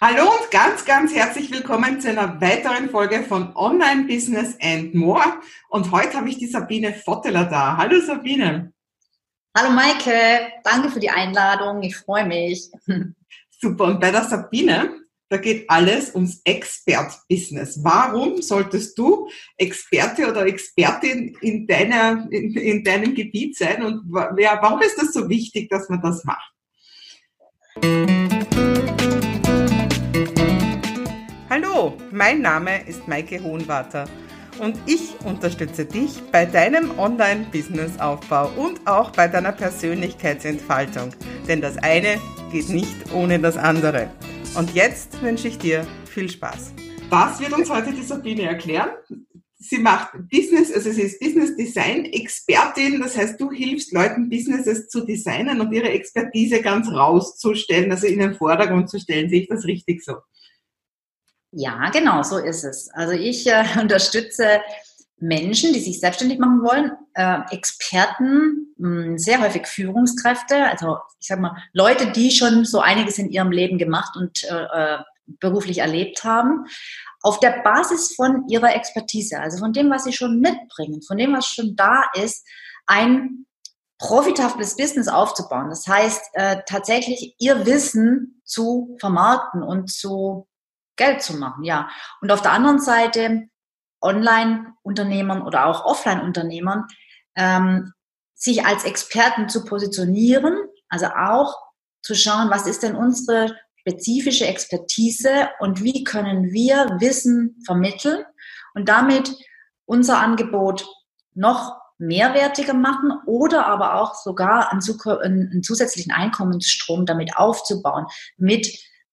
Hallo und ganz, ganz herzlich willkommen zu einer weiteren Folge von Online Business and More. Und heute habe ich die Sabine Votteler da. Hallo Sabine. Hallo Maike, danke für die Einladung. Ich freue mich. Super. Und bei der Sabine, da geht alles ums Expert-Business. Warum solltest du Experte oder Expertin in, deiner, in, in deinem Gebiet sein? Und ja, warum ist das so wichtig, dass man das macht? Mein Name ist Maike Hohenwarter und ich unterstütze dich bei deinem Online-Business-Aufbau und auch bei deiner Persönlichkeitsentfaltung. Denn das eine geht nicht ohne das andere. Und jetzt wünsche ich dir viel Spaß. Was wird uns heute die Sabine erklären? Sie macht Business, also sie ist Business Design Expertin. Das heißt, du hilfst Leuten, Businesses zu designen und ihre Expertise ganz rauszustellen, also in den Vordergrund zu stellen. Sehe ich das richtig so? Ja, genau, so ist es. Also ich äh, unterstütze Menschen, die sich selbstständig machen wollen, äh, Experten, mh, hm, sehr häufig Führungskräfte, also ich sag mal Leute, die schon so einiges in ihrem Leben gemacht und äh, äh, beruflich erlebt haben, auf der Basis von ihrer Expertise, also von dem, was sie schon mitbringen, von dem, was schon da ist, ein profitables Business aufzubauen. Das heißt, äh, tatsächlich ihr Wissen zu vermarkten und zu Geld zu machen, ja. Und auf der anderen Seite Online-Unternehmern oder auch Offline-Unternehmern ähm, sich als Experten zu positionieren, also auch zu schauen, was ist denn unsere spezifische Expertise und wie können wir Wissen vermitteln und damit unser Angebot noch mehrwertiger machen oder aber auch sogar einen, zusätzlichen Einkommensstrom damit aufzubauen mit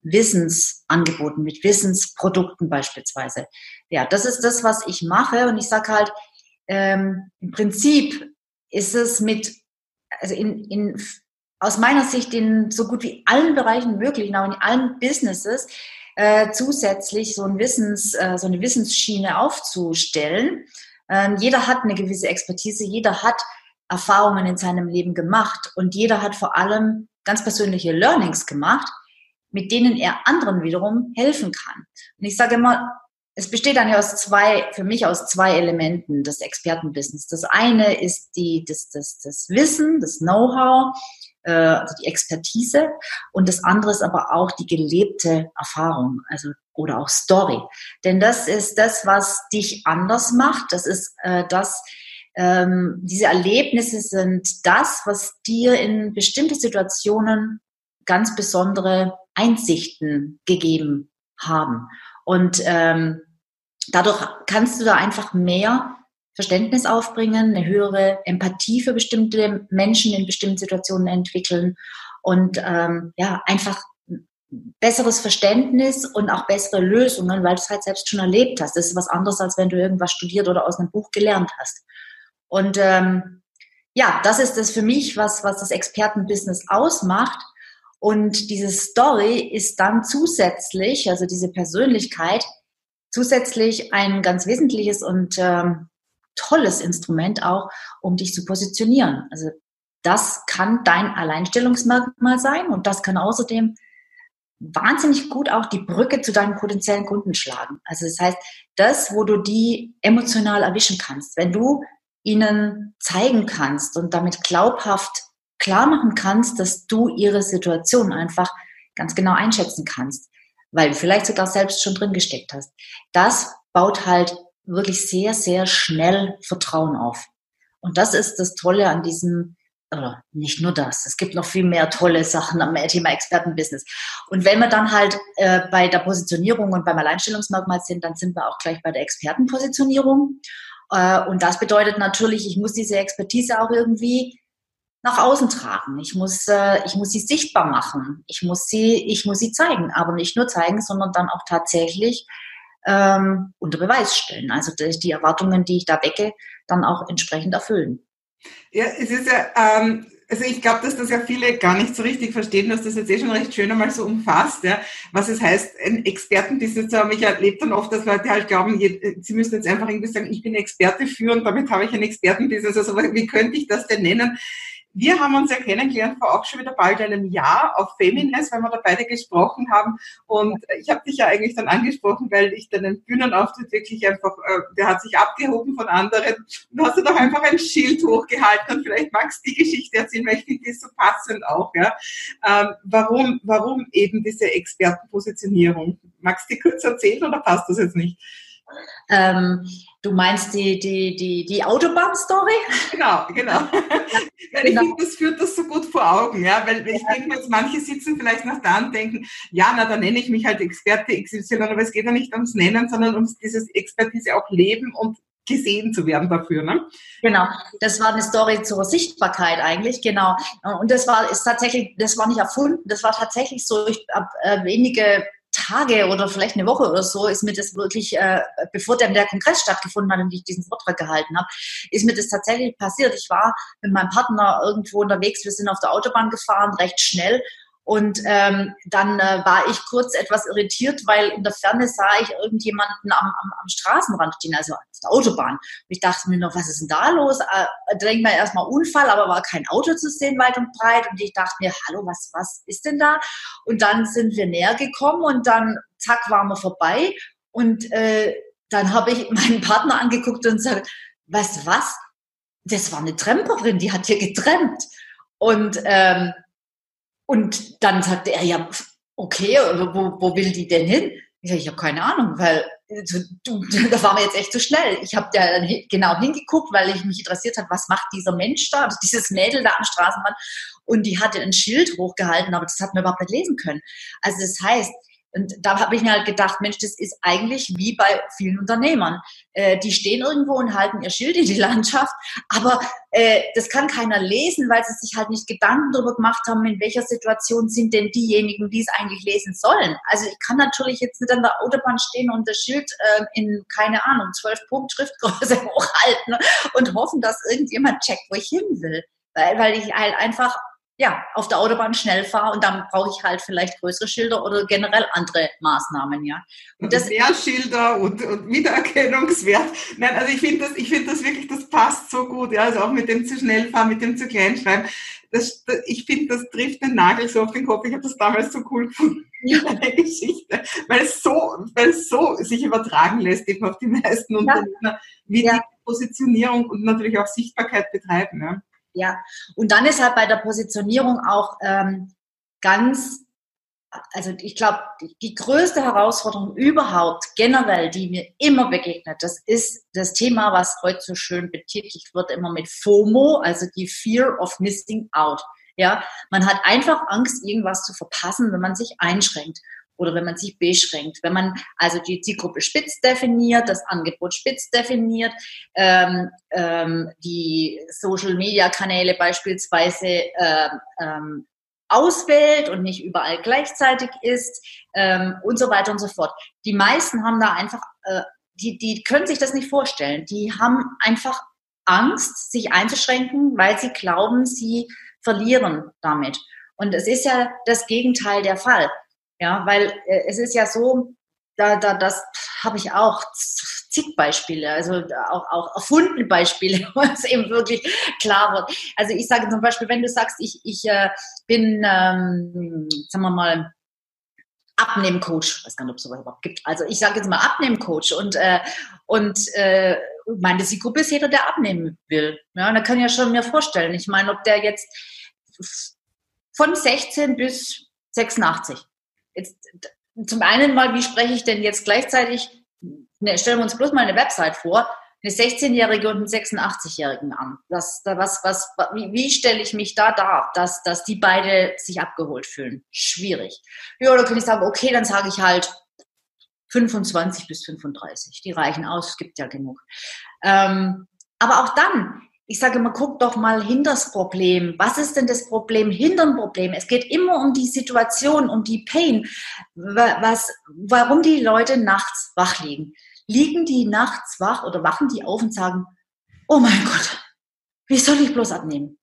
Wissensangeboten, mit Wissensprodukten beispielsweise. Ja, das ist das, was ich mache. Und ich sage halt, ähm, im Prinzip ist es mit, also in, in, aus meiner Sicht in so gut wie allen Bereichen möglich, auch in allen Businesses, äh, zusätzlich so, ein Wissens, äh, so eine Wissensschiene aufzustellen. Ähm, jeder hat eine gewisse Expertise, jeder hat Erfahrungen in seinem Leben gemacht und jeder hat vor allem ganz persönliche Learnings gemacht mit denen er anderen wiederum helfen kann. Und ich sage immer, es besteht dann ja aus zwei, für mich aus zwei Elementen des Expertenbusiness. Das eine ist die, das, das, das Wissen, das Know-how, äh, also die Expertise und das andere ist aber auch die gelebte Erfahrung, also oder auch Story. Denn das ist das, was dich anders macht. Das ist äh, das, ähm, diese Erlebnisse sind das, was dir in bestimmte Situationen ganz besondere Einsichten gegeben haben. Und ähm, dadurch kannst du da einfach mehr Verständnis aufbringen, eine höhere Empathie für bestimmte Menschen in bestimmten Situationen entwickeln und ähm, ja, einfach besseres Verständnis und auch bessere Lösungen, weil du es halt selbst schon erlebt hast. Das ist was anderes, als wenn du irgendwas studiert oder aus einem Buch gelernt hast. Und ähm, ja, das ist das für mich, was, was das Expertenbusiness ausmacht, und diese Story ist dann zusätzlich, also diese Persönlichkeit, zusätzlich ein ganz wesentliches und ähm, tolles Instrument auch, um dich zu positionieren. Also das kann dein Alleinstellungsmerkmal sein und das kann außerdem wahnsinnig gut auch die Brücke zu deinen potenziellen Kunden schlagen. Also das heißt, das, wo du die emotional erwischen kannst, wenn du ihnen zeigen kannst und damit glaubhaft klar machen kannst, dass du ihre Situation einfach ganz genau einschätzen kannst, weil du vielleicht sogar selbst schon drin gesteckt hast. Das baut halt wirklich sehr, sehr schnell Vertrauen auf. Und das ist das Tolle an diesem, oder nicht nur das, es gibt noch viel mehr tolle Sachen am Thema Expertenbusiness. Und wenn wir dann halt äh, bei der Positionierung und beim Alleinstellungsmerkmal sind, dann sind wir auch gleich bei der Expertenpositionierung. Äh, und das bedeutet natürlich, ich muss diese Expertise auch irgendwie nach außen tragen. Ich muss, äh, ich muss sie sichtbar machen. Ich muss sie, ich muss sie zeigen, aber nicht nur zeigen, sondern dann auch tatsächlich ähm, unter Beweis stellen. Also die Erwartungen, die ich da wecke, dann auch entsprechend erfüllen. Ja, es ist ja, ähm, also ich glaube, dass das ja viele gar nicht so richtig verstehen, dass das jetzt eh schon recht schön einmal so umfasst, ja, was es heißt, ein Expertenbusiness zu haben. Ich erlebe dann oft, dass Leute halt glauben, sie müssen jetzt einfach irgendwie sagen, ich bin Experte für und damit habe ich ein Expertenbusiness. Also wie könnte ich das denn nennen? Wir haben uns ja kennengelernt vor auch schon wieder bald einem Jahr auf Femines, weil wir da beide gesprochen haben. Und ich habe dich ja eigentlich dann angesprochen, weil ich deinen Bühnenauftritt wirklich einfach, äh, der hat sich abgehoben von anderen. Und hast du doch einfach ein Schild hochgehalten und vielleicht magst du die Geschichte erzählen, weil ich finde die so passend auch. Ja. Ähm, warum, warum eben diese Expertenpositionierung? Magst du die kurz erzählen oder passt das jetzt nicht? Ähm, du meinst die, die, die, die Autobahn-Story? Genau, genau. weil ich finde, das führt das so gut vor Augen, ja, weil ich denke jetzt, manche sitzen vielleicht noch da und denken, ja, na, dann nenne ich mich halt Experte XY, aber es geht ja nicht ums Nennen, sondern ums dieses Expertise auch leben und gesehen zu werden dafür, ne? Genau, das war eine Story zur Sichtbarkeit eigentlich, genau. Und das war ist tatsächlich, das war nicht erfunden, das war tatsächlich so, ich habe äh, wenige Tage oder vielleicht eine Woche oder so ist mir das wirklich, äh, bevor der, der Kongress stattgefunden hat und ich diesen Vortrag gehalten habe, ist mir das tatsächlich passiert. Ich war mit meinem Partner irgendwo unterwegs, wir sind auf der Autobahn gefahren, recht schnell und ähm, dann äh, war ich kurz etwas irritiert, weil in der Ferne sah ich irgendjemanden am, am, am Straßenrand stehen, also auf der Autobahn. Und ich dachte mir noch, was ist denn da los? Äh, denkt man erstmal Unfall, aber war kein Auto zu sehen weit und breit. Und ich dachte mir, hallo, was, was ist denn da? Und dann sind wir näher gekommen und dann, zack, waren wir vorbei. Und äh, dann habe ich meinen Partner angeguckt und gesagt, du was? Das war eine Tramperin, die hat hier getrennt. Und ähm, und dann sagte er, ja, okay, wo, wo will die denn hin? Ich sage, ich habe keine Ahnung, weil du, du, da waren wir jetzt echt zu schnell. Ich habe da genau hingeguckt, weil ich mich interessiert hat, was macht dieser Mensch da, dieses Mädel da am Straßenbahn. Und die hatte ein Schild hochgehalten, aber das hat man überhaupt nicht lesen können. Also das heißt, und da habe ich mir halt gedacht, Mensch, das ist eigentlich wie bei vielen Unternehmern. Äh, die stehen irgendwo und halten ihr Schild in die Landschaft, aber äh, das kann keiner lesen, weil sie sich halt nicht Gedanken darüber gemacht haben, in welcher Situation sind denn diejenigen, die es eigentlich lesen sollen. Also ich kann natürlich jetzt nicht an der Autobahn stehen und das Schild äh, in, keine Ahnung, zwölf Punkt Schriftgröße hochhalten und hoffen, dass irgendjemand checkt, wo ich hin will. Weil, weil ich halt einfach ja, auf der Autobahn schnell fahre und dann brauche ich halt vielleicht größere Schilder oder generell andere Maßnahmen, ja. Und das mehr Schilder und, und Wiedererkennungswert. Nein, also ich finde das, ich finde das wirklich, das passt so gut, ja, also auch mit dem zu schnell fahren, mit dem zu klein schreiben. Das, das, ich finde, das trifft den Nagel so auf den Kopf. Ich habe das damals so cool gefunden, ja. eine Geschichte, weil es so, weil es so sich übertragen lässt eben auf die meisten Unternehmer, wie ja. die Positionierung und natürlich auch Sichtbarkeit betreiben, ja. Ja, und dann ist halt bei der Positionierung auch ähm, ganz, also ich glaube, die, größte Herausforderung überhaupt generell, die mir immer begegnet, das ist das Thema, was heute so schön betitelt wird, immer mit FOMO, also die Fear of Missing Out. Ja, man hat einfach Angst, irgendwas zu verpassen, wenn man sich einschränkt oder wenn man sich beschränkt. Wenn man also die Zielgruppe spitz definiert, das Angebot spitz definiert, ähm, ähm, die Social-Media-Kanäle beispielsweise ähm, ähm, auswählt und nicht überall gleichzeitig ist ähm, und so weiter und so fort. Die meisten haben da einfach, äh, die, die können sich das nicht vorstellen. Die haben einfach Angst, sich einzuschränken, weil sie glauben, sie verlieren damit. Und es ist ja das Gegenteil der Fall. Ja, weil äh, es ist ja so, da, da, das habe ich auch zig Beispiele, also auch, auch erfundene Beispiele, wo es eben wirklich klar wird. Also ich sage zum Beispiel, wenn du sagst, ich, ich äh, bin, ähm, sagen wir mal, Abnehmcoach, ich weiß gar nicht, ob es sowas überhaupt gibt. Also ich sage jetzt mal Abnehmcoach und, äh, und äh, meine Zielgruppe ist jeder, der abnehmen will. Ja, und da kann ich ja schon mir vorstellen. Ich meine, ob der jetzt von 16 bis 86 Jetzt, zum einen mal, wie spreche ich denn jetzt gleichzeitig, ne, stellen wir uns bloß mal eine Website vor, eine 16-Jährige und einen 86-Jährigen an. Das, was, was, wie, wie stelle ich mich da dar, dass, dass die beide sich abgeholt fühlen? Schwierig. Ja, da kann ich sagen, okay, dann sage ich halt 25 bis 35. Die reichen aus, es gibt ja genug. Ähm, aber auch dann, ich sage immer, guck doch mal hinter das Problem. Was ist denn das Problem hinter dem Problem? Es geht immer um die Situation, um die Pain, was, warum die Leute nachts wach liegen. Liegen die nachts wach oder wachen die auf und sagen, oh mein Gott, wie soll ich bloß abnehmen?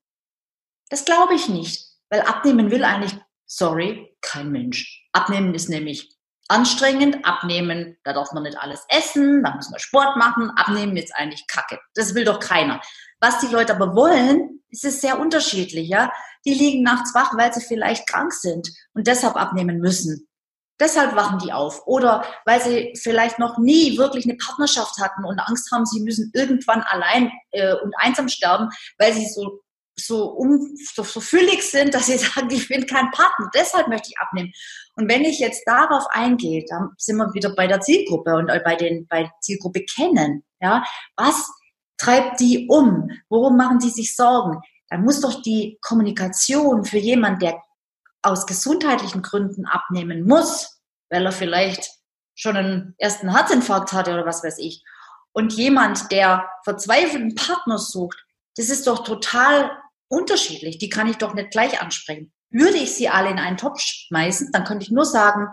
Das glaube ich nicht, weil abnehmen will eigentlich, sorry, kein Mensch. Abnehmen ist nämlich anstrengend, abnehmen, da darf man nicht alles essen, da muss man Sport machen, abnehmen ist eigentlich Kacke. Das will doch keiner. Was die Leute aber wollen, ist es sehr unterschiedlich, ja. Die liegen nachts wach, weil sie vielleicht krank sind und deshalb abnehmen müssen. Deshalb wachen die auf. Oder weil sie vielleicht noch nie wirklich eine Partnerschaft hatten und Angst haben, sie müssen irgendwann allein äh, und einsam sterben, weil sie so so, um, so, so füllig sind, dass sie sagen, ich bin kein Partner, deshalb möchte ich abnehmen. Und wenn ich jetzt darauf eingehe, dann sind wir wieder bei der Zielgruppe und bei den bei Zielgruppe kennen. Ja, was treibt die um? Worum machen die sich Sorgen? Dann muss doch die Kommunikation für jemanden, der aus gesundheitlichen Gründen abnehmen muss, weil er vielleicht schon einen ersten Herzinfarkt hatte oder was weiß ich, und jemand, der verzweifelten Partner sucht, das ist doch total unterschiedlich. Die kann ich doch nicht gleich ansprechen. Würde ich sie alle in einen Topf schmeißen, dann könnte ich nur sagen,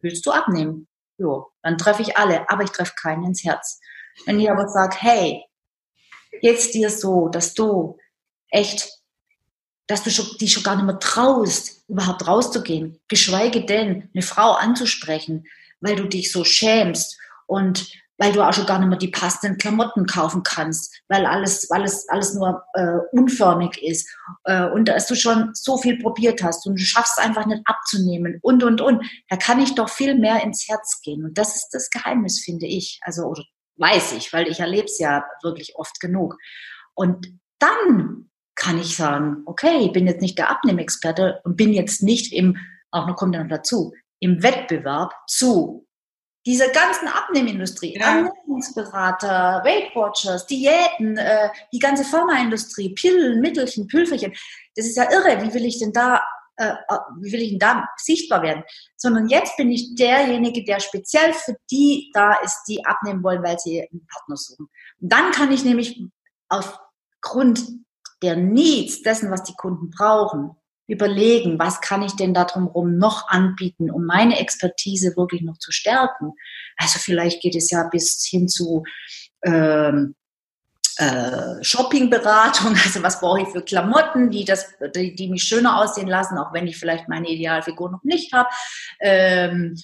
willst du abnehmen? Jo, dann treffe ich alle, aber ich treffe keinen ins Herz. Wenn ich aber sage, hey, geht's dir so, dass du echt, dass du schon, dich schon gar nicht mehr traust, überhaupt rauszugehen, geschweige denn eine Frau anzusprechen, weil du dich so schämst und weil du auch schon gar nicht mehr die passenden Klamotten kaufen kannst, weil alles, weil es alles nur äh, unförmig ist äh, und dass du schon so viel probiert hast und du schaffst einfach nicht abzunehmen und und und, da kann ich doch viel mehr ins Herz gehen und das ist das Geheimnis, finde ich, also oder weiß ich, weil ich erlebe es ja wirklich oft genug und dann kann ich sagen, okay, ich bin jetzt nicht der Abnehmexperte und bin jetzt nicht im, auch noch kommt dann dazu, im Wettbewerb zu diese ganzen Abnehmindustrie, ja. Ernährungsberater, Weight Watchers, Diäten, äh, die ganze Pharmaindustrie, Pillen, Mittelchen, Pülferchen, das ist ja irre. Wie will ich denn da, äh, äh, wie will ich denn da sichtbar werden? Sondern jetzt bin ich derjenige, der speziell für die da ist, die abnehmen wollen, weil sie einen Partner suchen. Und dann kann ich nämlich aufgrund der Needs dessen, was die Kunden brauchen, überlegen, was kann ich denn da drumherum noch anbieten, um meine Expertise wirklich noch zu stärken. Also vielleicht geht es ja bis hin zu ähm, äh, Shoppingberatung, also was brauche ich für Klamotten, die, das, die, die, mich schöner aussehen lassen, auch wenn ich vielleicht meine Idealfigur noch nicht habe, ähm,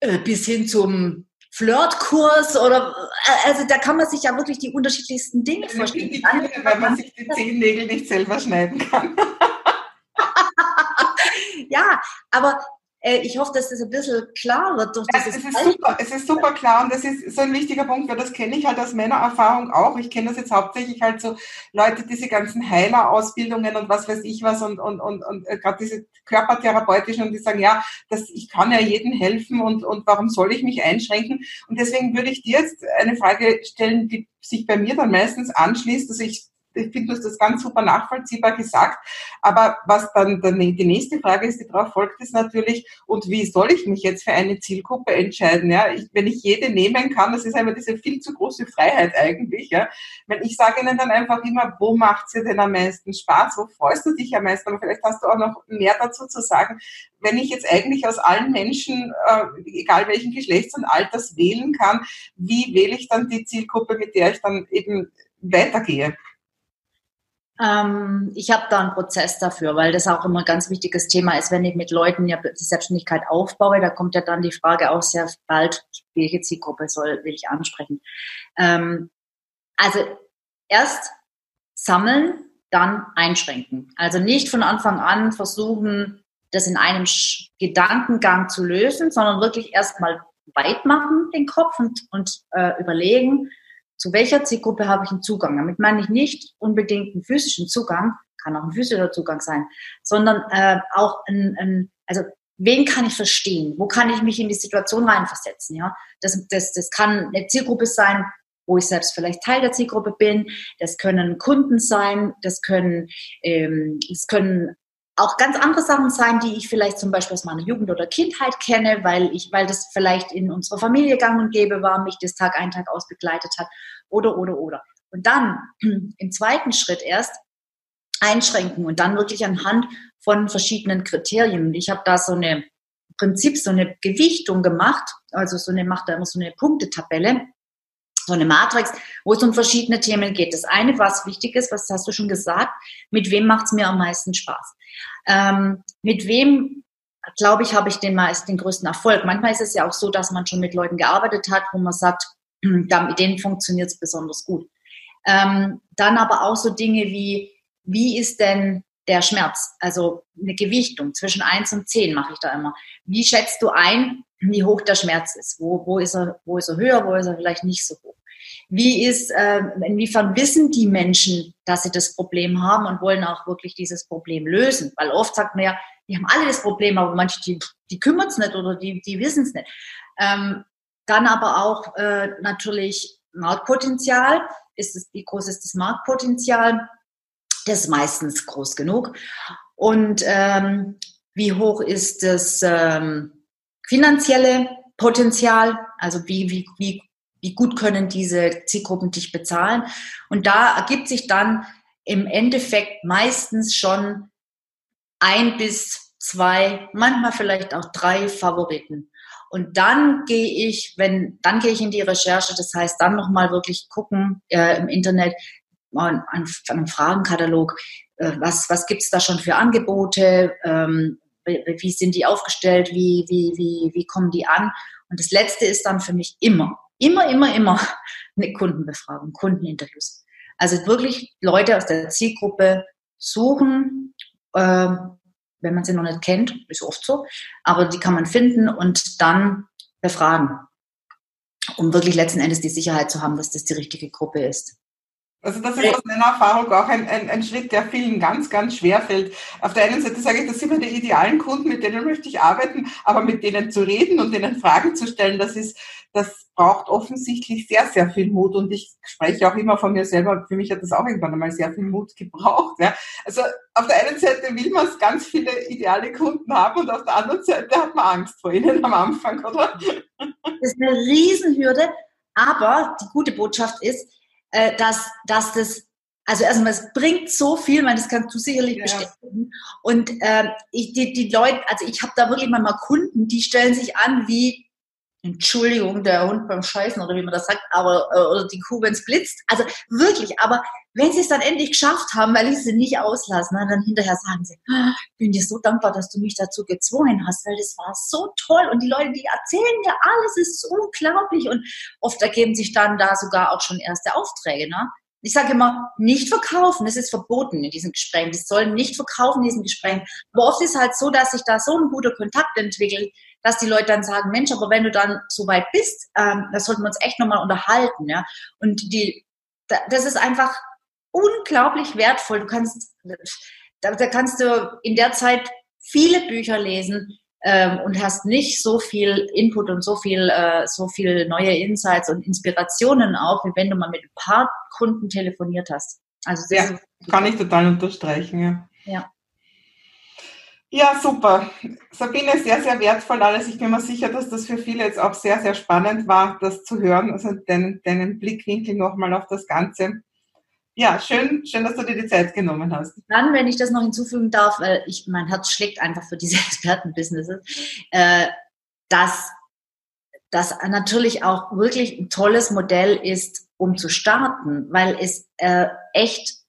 äh, bis hin zum Flirtkurs oder äh, also da kann man sich ja wirklich die unterschiedlichsten Dinge vorstellen. Weil man sich die Zehennägel nicht selber schneiden kann. ja, aber ich hoffe, dass das ein bisschen klar wird durch dieses es ist, super, es ist super klar und das ist so ein wichtiger Punkt, weil das kenne ich halt aus Männererfahrung auch. Ich kenne das jetzt hauptsächlich halt so Leute, diese ganzen Heilerausbildungen und was weiß ich was und, und, und, und äh, gerade diese körpertherapeutischen und die sagen, ja, das, ich kann ja jedem helfen und, und warum soll ich mich einschränken? Und deswegen würde ich dir jetzt eine Frage stellen, die sich bei mir dann meistens anschließt. Also ich ich finde, du hast das ganz super nachvollziehbar gesagt. Aber was dann die nächste Frage ist, die darauf folgt, ist natürlich, und wie soll ich mich jetzt für eine Zielgruppe entscheiden? Ja, ich, wenn ich jede nehmen kann, das ist einfach diese viel zu große Freiheit eigentlich. Ja, wenn ich sage ihnen dann einfach immer, wo macht sie denn am meisten Spaß? Wo freust du dich am meisten? Aber vielleicht hast du auch noch mehr dazu zu sagen. Wenn ich jetzt eigentlich aus allen Menschen, äh, egal welchen Geschlechts und Alters wählen kann, wie wähle ich dann die Zielgruppe, mit der ich dann eben weitergehe? Ähm, ich habe da einen Prozess dafür, weil das auch immer ein ganz wichtiges Thema ist, wenn ich mit Leuten ja die Selbstständigkeit aufbaue, da kommt ja dann die Frage auch sehr bald, welche Zielgruppe soll, will ich ansprechen. Ähm, also erst sammeln, dann einschränken. Also nicht von Anfang an versuchen, das in einem Gedankengang zu lösen, sondern wirklich erstmal weit machen den Kopf und, und äh, überlegen, zu welcher Zielgruppe habe ich einen Zugang. Damit meine ich nicht unbedingt einen physischen Zugang, kann auch ein physischer Zugang sein, sondern äh, auch ein, ein, also wen kann ich verstehen? Wo kann ich mich in die Situation reinversetzen? Ja, das, das, das kann eine Zielgruppe sein, wo ich selbst vielleicht Teil der Zielgruppe bin. Das können Kunden sein, das können, ähm, das können auch ganz andere Sachen sein, die ich vielleicht zum Beispiel aus meiner Jugend oder Kindheit kenne, weil ich, weil das vielleicht in unserer Familie gang und gäbe war, mich das Tag ein, Tag aus begleitet hat, oder, oder, oder. Und dann im zweiten Schritt erst einschränken und dann wirklich anhand von verschiedenen Kriterien. Ich habe da so eine Prinzip, so eine Gewichtung gemacht, also so eine, macht da immer so eine Punktetabelle so eine Matrix, wo es um verschiedene Themen geht. Das eine, was wichtig ist, was hast du schon gesagt, mit wem macht es mir am meisten Spaß? Ähm, mit wem glaube ich, habe ich den meist den größten Erfolg. Manchmal ist es ja auch so, dass man schon mit Leuten gearbeitet hat, wo man sagt, mit denen funktioniert es besonders gut. Ähm, dann aber auch so Dinge wie, wie ist denn der Schmerz? Also eine Gewichtung zwischen eins und zehn mache ich da immer. Wie schätzt du ein, wie hoch der Schmerz ist? Wo, wo, ist, er, wo ist er höher, wo ist er vielleicht nicht so hoch? Wie ist, äh, inwiefern wissen die Menschen, dass sie das Problem haben und wollen auch wirklich dieses Problem lösen? Weil oft sagt man ja, die haben alle das Problem, aber manche, die, die kümmern es nicht oder die, die wissen es nicht. Ähm, dann aber auch äh, natürlich Marktpotenzial. Ist es, wie groß ist das Marktpotenzial? Das ist meistens groß genug. Und ähm, wie hoch ist das ähm, finanzielle Potenzial? Also wie, wie, wie, wie gut können diese Zielgruppen dich bezahlen? Und da ergibt sich dann im Endeffekt meistens schon ein bis zwei, manchmal vielleicht auch drei Favoriten. Und dann gehe ich, wenn, dann gehe ich in die Recherche, das heißt dann nochmal wirklich gucken äh, im Internet, an, an einem Fragenkatalog, äh, was, was gibt es da schon für Angebote, ähm, wie, sind die aufgestellt, wie, wie, wie, wie kommen die an. Und das Letzte ist dann für mich immer, immer, immer, immer eine Kundenbefragung, Kundeninterviews. Also wirklich Leute aus der Zielgruppe suchen, äh, wenn man sie noch nicht kennt, ist oft so, aber die kann man finden und dann befragen, um wirklich letzten Endes die Sicherheit zu haben, dass das die richtige Gruppe ist. Also das ist aus meiner Erfahrung auch ein, ein, ein, Schritt, der vielen ganz, ganz schwer fällt. Auf der einen Seite sage ich, das sind die idealen Kunden, mit denen möchte ich arbeiten, aber mit denen zu reden und denen Fragen zu stellen, das ist, das braucht offensichtlich sehr, sehr viel Mut. Und ich spreche auch immer von mir selber. Für mich hat das auch irgendwann einmal sehr viel Mut gebraucht. Ja. Also auf der einen Seite will man ganz viele ideale Kunden haben und auf der anderen Seite hat man Angst vor ihnen am Anfang, oder? Das ist eine Riesenhürde. Aber die gute Botschaft ist, äh, dass, dass das, also erstmal, es bringt so viel, man, das kannst du sicherlich ja. bestätigen. Und äh, ich, die, die Leute, also ich habe da wirklich manchmal Kunden, die stellen sich an wie Entschuldigung, der Hund beim Scheißen oder wie man das sagt, aber äh, oder die Kuh, wenn es blitzt. Also wirklich, aber wenn sie es dann endlich geschafft haben, weil ich sie nicht auslasse, dann hinterher sagen sie, ah, ich bin dir so dankbar, dass du mich dazu gezwungen hast, weil das war so toll und die Leute, die erzählen dir alles, ist unglaublich und oft ergeben sich dann da sogar auch schon erste Aufträge. Ne? Ich sage immer, nicht verkaufen, das ist verboten in diesen Gesprächen. Die sollen nicht verkaufen in diesen Gesprächen. Aber oft ist halt so, dass sich da so ein guter Kontakt entwickelt, dass die Leute dann sagen, Mensch, aber wenn du dann so weit bist, ähm, da sollten wir uns echt nochmal unterhalten. Ja? Und die, das ist einfach unglaublich wertvoll. Du kannst, da, da kannst du in der Zeit viele Bücher lesen ähm, und hast nicht so viel Input und so viel, äh, so viel neue Insights und Inspirationen auch, wie wenn du mal mit ein paar Kunden telefoniert hast. Also ja, kann ich total unterstreichen. Ja. ja. Ja, super. Sabine, sehr, sehr wertvoll alles. Ich bin mir sicher, dass das für viele jetzt auch sehr, sehr spannend war, das zu hören, also deinen, deinen Blickwinkel nochmal auf das Ganze. Ja, schön, schön, dass du dir die Zeit genommen hast. Dann, wenn ich das noch hinzufügen darf, weil ich, mein Herz schlägt einfach für diese Expertenbusinesses, äh, dass das natürlich auch wirklich ein tolles Modell ist, um zu starten, weil es äh, echt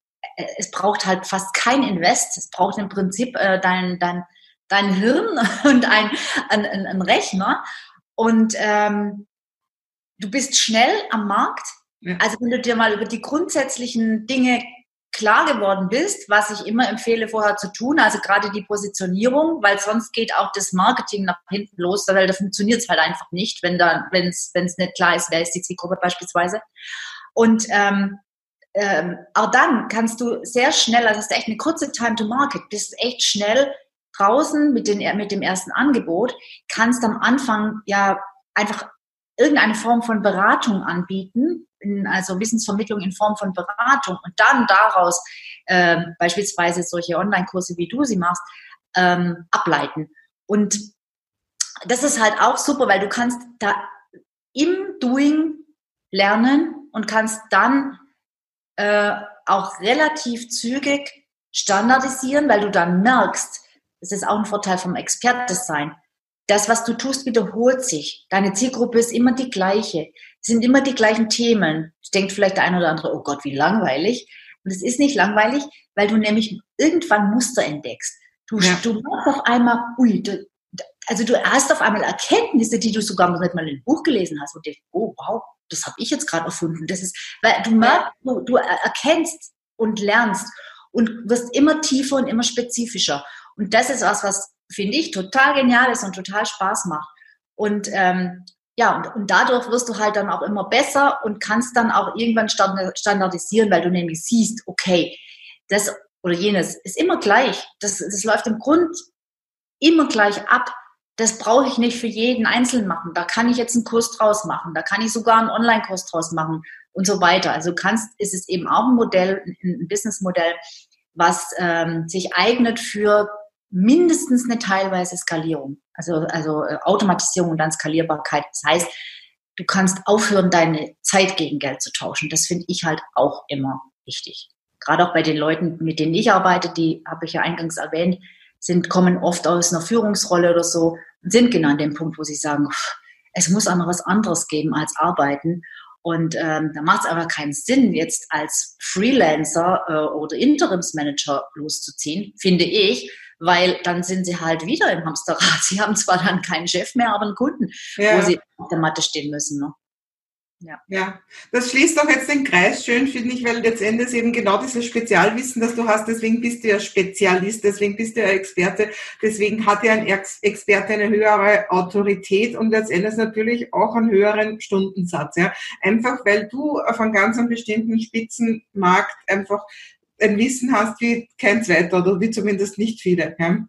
es braucht halt fast kein Invest. Es braucht im Prinzip äh, dein, dein, dein Hirn und ein, ein, ein Rechner. Und ähm, du bist schnell am Markt. Ja. Also wenn du dir mal über die grundsätzlichen Dinge klar geworden bist, was ich immer empfehle vorher zu tun, also gerade die Positionierung, weil sonst geht auch das Marketing nach hinten los, weil da funktioniert es halt einfach nicht, wenn da, wenn es nicht klar ist, wer ist die Zielgruppe beispielsweise. Und ähm, ähm, auch dann kannst du sehr schnell, also es ist echt eine kurze Time to Market, bist echt schnell draußen mit, den, mit dem ersten Angebot, kannst am Anfang ja einfach irgendeine Form von Beratung anbieten, also Wissensvermittlung in Form von Beratung und dann daraus ähm, beispielsweise solche Online-Kurse, wie du sie machst, ähm, ableiten. Und das ist halt auch super, weil du kannst da im Doing lernen und kannst dann äh, auch relativ zügig standardisieren, weil du dann merkst, das ist auch ein Vorteil vom Expertesein. Das, was du tust, wiederholt sich. Deine Zielgruppe ist immer die gleiche. Es sind immer die gleichen Themen. Denkt vielleicht der eine oder andere, oh Gott, wie langweilig. Und es ist nicht langweilig, weil du nämlich irgendwann Muster entdeckst. Du, ja. du merkst auf einmal, ui, also du hast auf einmal Erkenntnisse, die du sogar noch nicht mal in einem Buch gelesen hast und denkst, oh wow, das habe ich jetzt gerade erfunden. Das ist, weil du merkst, du, du erkennst und lernst und wirst immer tiefer und immer spezifischer. Und das ist was, was finde ich total genial ist und total Spaß macht. Und ähm, ja, und, und dadurch wirst du halt dann auch immer besser und kannst dann auch irgendwann standardisieren, weil du nämlich siehst, okay, das oder jenes ist immer gleich. Das, das läuft im Grund immer gleich ab. Das brauche ich nicht für jeden einzeln machen. Da kann ich jetzt einen Kurs draus machen. Da kann ich sogar einen Online-Kurs draus machen und so weiter. Also kannst, ist es eben auch ein Modell, ein Businessmodell, was ähm, sich eignet für mindestens eine teilweise Skalierung, also, also äh, Automatisierung und dann Skalierbarkeit. Das heißt, du kannst aufhören, deine Zeit gegen Geld zu tauschen. Das finde ich halt auch immer wichtig. Gerade auch bei den Leuten, mit denen ich arbeite, die habe ich ja eingangs erwähnt, sind, kommen oft aus einer Führungsrolle oder so und sind genau an dem Punkt, wo sie sagen, es muss auch noch was anderes geben als arbeiten. Und ähm, da macht es aber keinen Sinn, jetzt als Freelancer äh, oder Interimsmanager loszuziehen, finde ich, weil dann sind sie halt wieder im Hamsterrad. Sie haben zwar dann keinen Chef mehr, aber einen Kunden, ja. wo sie auf der Matte stehen müssen. Ne? Ja. ja, das schließt auch jetzt den Kreis schön, finde ich, weil letztendlich eben genau dieses Spezialwissen, das du hast, deswegen bist du ja Spezialist, deswegen bist du ja Experte, deswegen hat ja ein Experte eine höhere Autorität und letztendlich natürlich auch einen höheren Stundensatz. Ja. Einfach weil du auf einem ganz bestimmten Spitzenmarkt einfach ein Wissen hast wie kein zweiter oder wie zumindest nicht viele. Ja.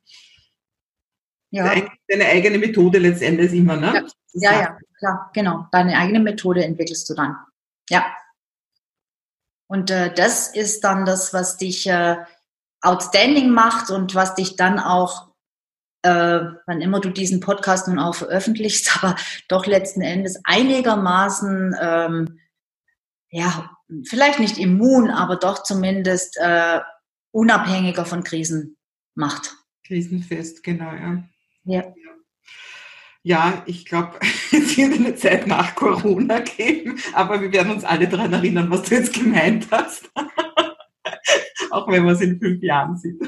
Ja. Deine eigene Methode letztendlich immer, ne? Ja, ja, ja, klar, genau. Deine eigene Methode entwickelst du dann. Ja. Und äh, das ist dann das, was dich äh, outstanding macht und was dich dann auch, äh, wann immer du diesen Podcast nun auch veröffentlichst, aber doch letzten Endes einigermaßen ähm, ja, vielleicht nicht immun, aber doch zumindest äh, unabhängiger von Krisen macht. Krisenfest, genau, ja. Ja. Ja, ich glaube, es wird eine Zeit nach Corona geben, aber wir werden uns alle daran erinnern, was du jetzt gemeint hast. Auch wenn wir es in fünf Jahren sieht.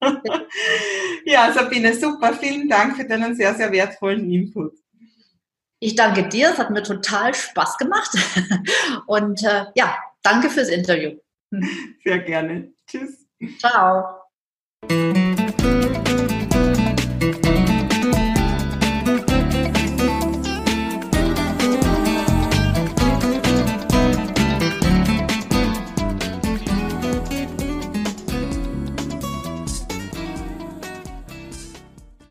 ja, Sabine, super. Vielen Dank für deinen sehr, sehr wertvollen Input. Ich danke dir, es hat mir total Spaß gemacht. Und äh, ja, danke fürs Interview. Sehr gerne. Tschüss. Ciao.